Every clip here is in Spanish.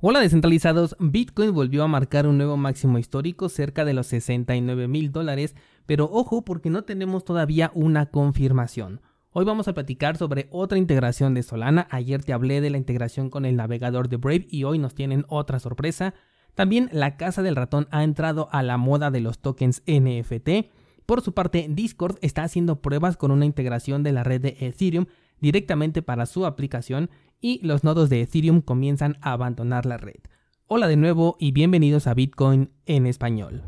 Hola descentralizados, Bitcoin volvió a marcar un nuevo máximo histórico cerca de los 69 mil dólares, pero ojo porque no tenemos todavía una confirmación. Hoy vamos a platicar sobre otra integración de Solana, ayer te hablé de la integración con el navegador de Brave y hoy nos tienen otra sorpresa. También la casa del ratón ha entrado a la moda de los tokens NFT. Por su parte, Discord está haciendo pruebas con una integración de la red de Ethereum directamente para su aplicación y los nodos de Ethereum comienzan a abandonar la red. Hola de nuevo y bienvenidos a Bitcoin en español.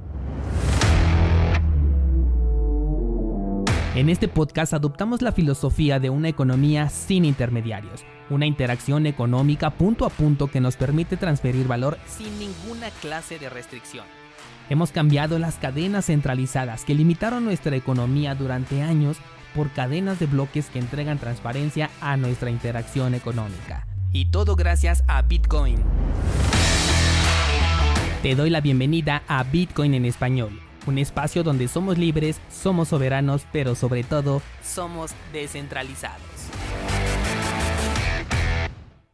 En este podcast adoptamos la filosofía de una economía sin intermediarios, una interacción económica punto a punto que nos permite transferir valor sin ninguna clase de restricción. Hemos cambiado las cadenas centralizadas que limitaron nuestra economía durante años por cadenas de bloques que entregan transparencia a nuestra interacción económica. Y todo gracias a Bitcoin. Te doy la bienvenida a Bitcoin en español, un espacio donde somos libres, somos soberanos, pero sobre todo somos descentralizados.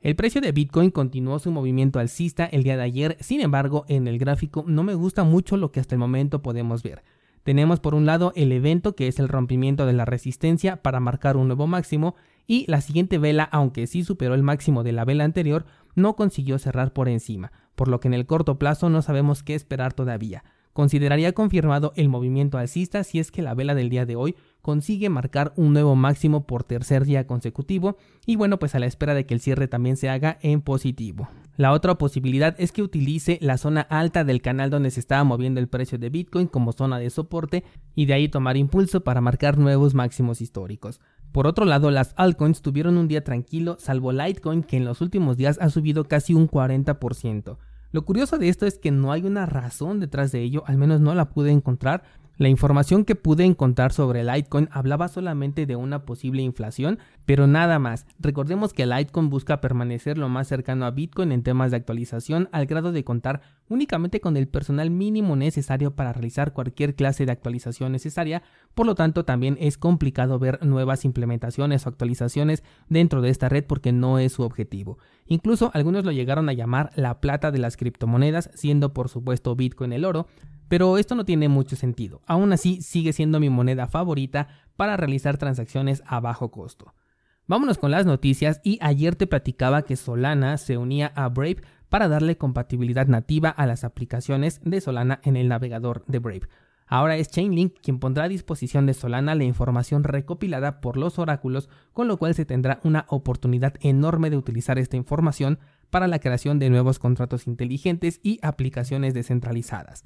El precio de Bitcoin continuó su movimiento alcista el día de ayer, sin embargo en el gráfico no me gusta mucho lo que hasta el momento podemos ver. Tenemos por un lado el evento que es el rompimiento de la resistencia para marcar un nuevo máximo y la siguiente vela, aunque sí superó el máximo de la vela anterior, no consiguió cerrar por encima, por lo que en el corto plazo no sabemos qué esperar todavía. Consideraría confirmado el movimiento alcista si es que la vela del día de hoy consigue marcar un nuevo máximo por tercer día consecutivo y bueno pues a la espera de que el cierre también se haga en positivo. La otra posibilidad es que utilice la zona alta del canal donde se estaba moviendo el precio de Bitcoin como zona de soporte y de ahí tomar impulso para marcar nuevos máximos históricos. Por otro lado, las altcoins tuvieron un día tranquilo, salvo Litecoin que en los últimos días ha subido casi un 40%. Lo curioso de esto es que no hay una razón detrás de ello, al menos no la pude encontrar, la información que pude encontrar sobre Litecoin hablaba solamente de una posible inflación, pero nada más. Recordemos que Litecoin busca permanecer lo más cercano a Bitcoin en temas de actualización al grado de contar únicamente con el personal mínimo necesario para realizar cualquier clase de actualización necesaria, por lo tanto también es complicado ver nuevas implementaciones o actualizaciones dentro de esta red porque no es su objetivo. Incluso algunos lo llegaron a llamar la plata de las criptomonedas, siendo por supuesto Bitcoin el oro, pero esto no tiene mucho sentido. Aún así, sigue siendo mi moneda favorita para realizar transacciones a bajo costo. Vámonos con las noticias y ayer te platicaba que Solana se unía a Brave para darle compatibilidad nativa a las aplicaciones de Solana en el navegador de Brave. Ahora es Chainlink quien pondrá a disposición de Solana la información recopilada por los oráculos, con lo cual se tendrá una oportunidad enorme de utilizar esta información para la creación de nuevos contratos inteligentes y aplicaciones descentralizadas.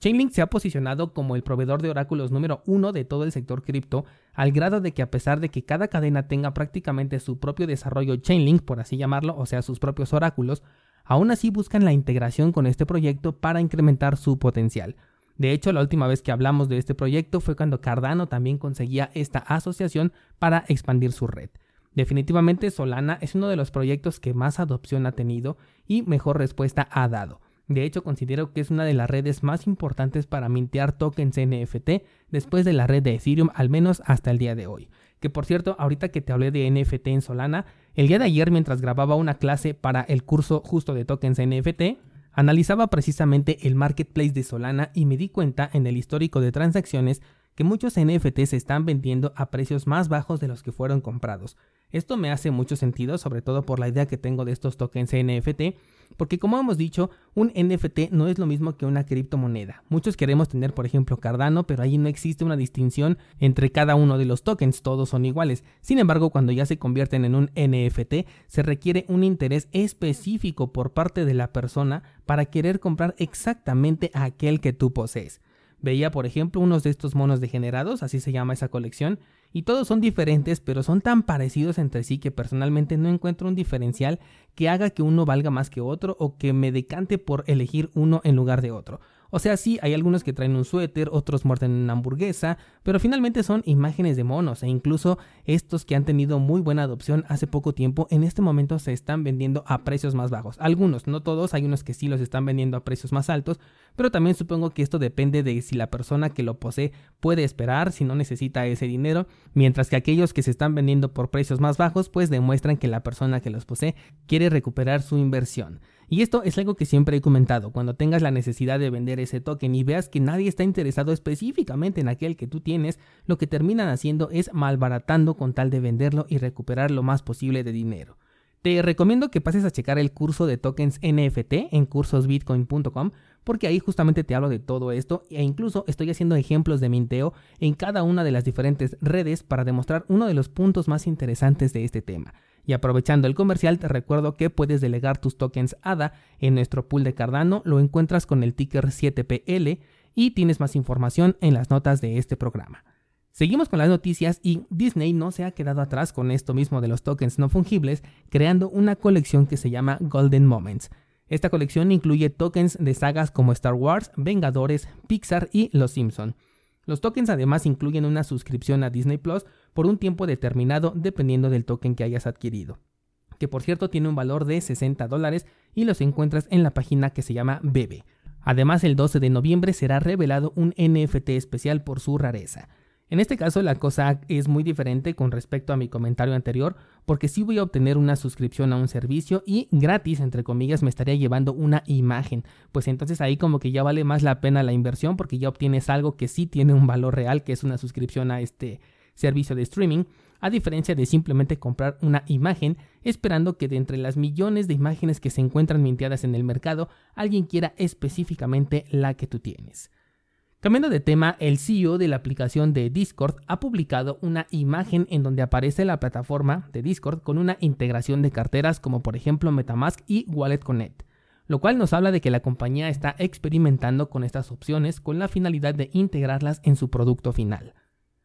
Chainlink se ha posicionado como el proveedor de oráculos número uno de todo el sector cripto, al grado de que a pesar de que cada cadena tenga prácticamente su propio desarrollo Chainlink, por así llamarlo, o sea, sus propios oráculos, aún así buscan la integración con este proyecto para incrementar su potencial. De hecho, la última vez que hablamos de este proyecto fue cuando Cardano también conseguía esta asociación para expandir su red. Definitivamente Solana es uno de los proyectos que más adopción ha tenido y mejor respuesta ha dado. De hecho, considero que es una de las redes más importantes para mintear tokens NFT después de la red de Ethereum, al menos hasta el día de hoy. Que por cierto, ahorita que te hablé de NFT en Solana, el día de ayer mientras grababa una clase para el curso justo de tokens NFT, analizaba precisamente el marketplace de Solana y me di cuenta en el histórico de transacciones que muchos NFTs se están vendiendo a precios más bajos de los que fueron comprados. Esto me hace mucho sentido, sobre todo por la idea que tengo de estos tokens NFT, porque como hemos dicho, un NFT no es lo mismo que una criptomoneda. Muchos queremos tener, por ejemplo, Cardano, pero ahí no existe una distinción entre cada uno de los tokens, todos son iguales. Sin embargo, cuando ya se convierten en un NFT, se requiere un interés específico por parte de la persona para querer comprar exactamente aquel que tú posees. Veía, por ejemplo, unos de estos monos degenerados, así se llama esa colección, y todos son diferentes, pero son tan parecidos entre sí que personalmente no encuentro un diferencial que haga que uno valga más que otro o que me decante por elegir uno en lugar de otro. O sea, sí, hay algunos que traen un suéter, otros muerden una hamburguesa, pero finalmente son imágenes de monos e incluso estos que han tenido muy buena adopción hace poco tiempo, en este momento se están vendiendo a precios más bajos. Algunos, no todos, hay unos que sí los están vendiendo a precios más altos, pero también supongo que esto depende de si la persona que lo posee puede esperar, si no necesita ese dinero, mientras que aquellos que se están vendiendo por precios más bajos, pues demuestran que la persona que los posee quiere recuperar su inversión. Y esto es algo que siempre he comentado, cuando tengas la necesidad de vender ese token y veas que nadie está interesado específicamente en aquel que tú tienes, lo que terminan haciendo es malbaratando con tal de venderlo y recuperar lo más posible de dinero. Te recomiendo que pases a checar el curso de tokens NFT en cursosbitcoin.com porque ahí justamente te hablo de todo esto e incluso estoy haciendo ejemplos de minteo en cada una de las diferentes redes para demostrar uno de los puntos más interesantes de este tema. Y aprovechando el comercial, te recuerdo que puedes delegar tus tokens ADA en nuestro pool de Cardano, lo encuentras con el ticker 7PL y tienes más información en las notas de este programa. Seguimos con las noticias y Disney no se ha quedado atrás con esto mismo de los tokens no fungibles, creando una colección que se llama Golden Moments. Esta colección incluye tokens de sagas como Star Wars, Vengadores, Pixar y Los Simpson. Los tokens además incluyen una suscripción a Disney Plus por un tiempo determinado dependiendo del token que hayas adquirido, que por cierto tiene un valor de 60 dólares y los encuentras en la página que se llama Bebe. Además, el 12 de noviembre será revelado un NFT especial por su rareza. En este caso la cosa es muy diferente con respecto a mi comentario anterior, porque sí voy a obtener una suscripción a un servicio y gratis, entre comillas, me estaría llevando una imagen. Pues entonces ahí como que ya vale más la pena la inversión porque ya obtienes algo que sí tiene un valor real, que es una suscripción a este servicio de streaming, a diferencia de simplemente comprar una imagen esperando que de entre las millones de imágenes que se encuentran minteadas en el mercado, alguien quiera específicamente la que tú tienes. Cambiando de tema, el CEO de la aplicación de Discord ha publicado una imagen en donde aparece la plataforma de Discord con una integración de carteras como por ejemplo Metamask y Wallet Connect, lo cual nos habla de que la compañía está experimentando con estas opciones con la finalidad de integrarlas en su producto final.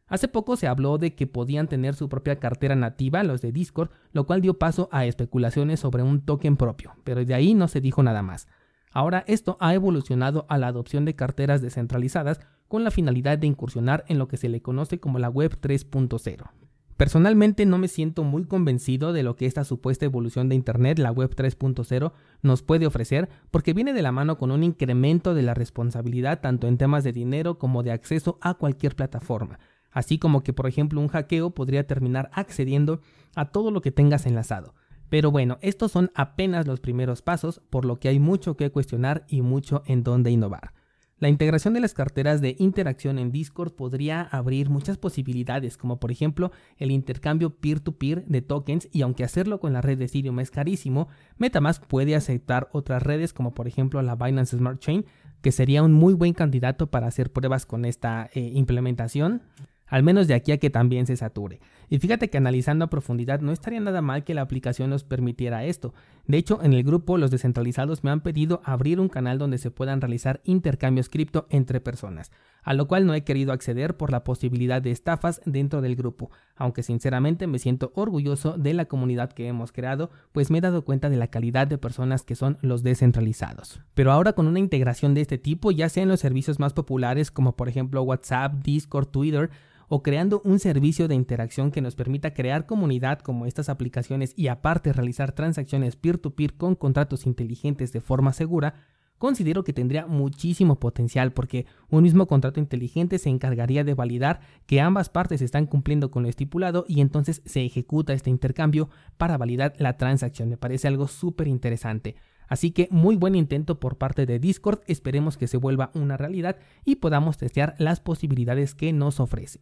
Hace poco se habló de que podían tener su propia cartera nativa, los de Discord, lo cual dio paso a especulaciones sobre un token propio, pero de ahí no se dijo nada más. Ahora esto ha evolucionado a la adopción de carteras descentralizadas con la finalidad de incursionar en lo que se le conoce como la Web 3.0. Personalmente no me siento muy convencido de lo que esta supuesta evolución de Internet, la Web 3.0, nos puede ofrecer porque viene de la mano con un incremento de la responsabilidad tanto en temas de dinero como de acceso a cualquier plataforma, así como que por ejemplo un hackeo podría terminar accediendo a todo lo que tengas enlazado. Pero bueno, estos son apenas los primeros pasos, por lo que hay mucho que cuestionar y mucho en dónde innovar. La integración de las carteras de interacción en Discord podría abrir muchas posibilidades, como por ejemplo el intercambio peer-to-peer de tokens y aunque hacerlo con la red de Ethereum es carísimo, Metamask puede aceptar otras redes como por ejemplo la Binance Smart Chain, que sería un muy buen candidato para hacer pruebas con esta eh, implementación al menos de aquí a que también se sature. Y fíjate que analizando a profundidad no estaría nada mal que la aplicación nos permitiera esto. De hecho, en el grupo los descentralizados me han pedido abrir un canal donde se puedan realizar intercambios cripto entre personas, a lo cual no he querido acceder por la posibilidad de estafas dentro del grupo, aunque sinceramente me siento orgulloso de la comunidad que hemos creado, pues me he dado cuenta de la calidad de personas que son los descentralizados. Pero ahora con una integración de este tipo, ya sea en los servicios más populares como por ejemplo WhatsApp, Discord, Twitter, o creando un servicio de interacción que nos permita crear comunidad como estas aplicaciones y aparte realizar transacciones peer-to-peer con contratos inteligentes de forma segura, considero que tendría muchísimo potencial porque un mismo contrato inteligente se encargaría de validar que ambas partes están cumpliendo con lo estipulado y entonces se ejecuta este intercambio para validar la transacción. Me parece algo súper interesante. Así que muy buen intento por parte de Discord, esperemos que se vuelva una realidad y podamos testear las posibilidades que nos ofrece.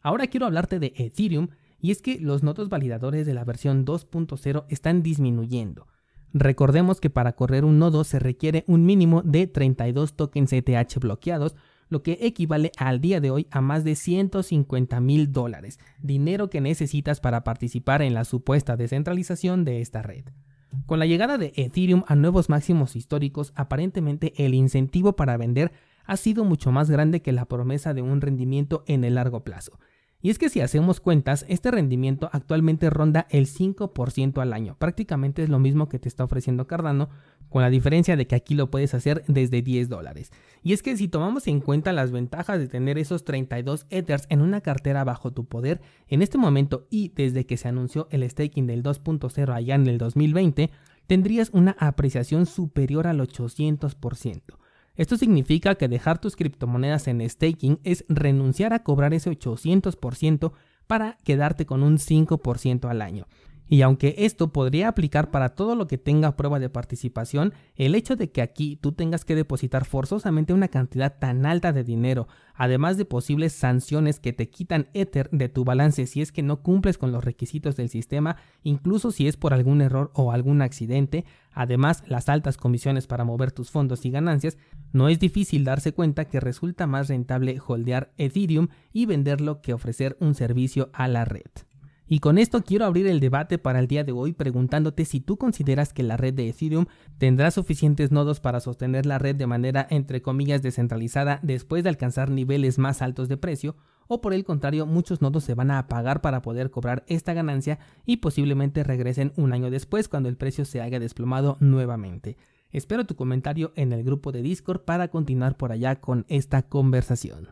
Ahora quiero hablarte de Ethereum y es que los nodos validadores de la versión 2.0 están disminuyendo. Recordemos que para correr un nodo se requiere un mínimo de 32 tokens ETH bloqueados, lo que equivale al día de hoy a más de 150 mil dólares, dinero que necesitas para participar en la supuesta descentralización de esta red. Con la llegada de Ethereum a nuevos máximos históricos, aparentemente el incentivo para vender ha sido mucho más grande que la promesa de un rendimiento en el largo plazo. Y es que si hacemos cuentas, este rendimiento actualmente ronda el 5% al año. Prácticamente es lo mismo que te está ofreciendo Cardano, con la diferencia de que aquí lo puedes hacer desde 10 dólares. Y es que si tomamos en cuenta las ventajas de tener esos 32 Ethers en una cartera bajo tu poder, en este momento y desde que se anunció el staking del 2.0 allá en el 2020, tendrías una apreciación superior al 800%. Esto significa que dejar tus criptomonedas en staking es renunciar a cobrar ese 800% para quedarte con un 5% al año. Y aunque esto podría aplicar para todo lo que tenga prueba de participación, el hecho de que aquí tú tengas que depositar forzosamente una cantidad tan alta de dinero, además de posibles sanciones que te quitan Ether de tu balance si es que no cumples con los requisitos del sistema, incluso si es por algún error o algún accidente, además las altas comisiones para mover tus fondos y ganancias, no es difícil darse cuenta que resulta más rentable holdear Ethereum y venderlo que ofrecer un servicio a la red. Y con esto quiero abrir el debate para el día de hoy preguntándote si tú consideras que la red de Ethereum tendrá suficientes nodos para sostener la red de manera entre comillas descentralizada después de alcanzar niveles más altos de precio o por el contrario muchos nodos se van a apagar para poder cobrar esta ganancia y posiblemente regresen un año después cuando el precio se haya desplomado nuevamente. Espero tu comentario en el grupo de Discord para continuar por allá con esta conversación.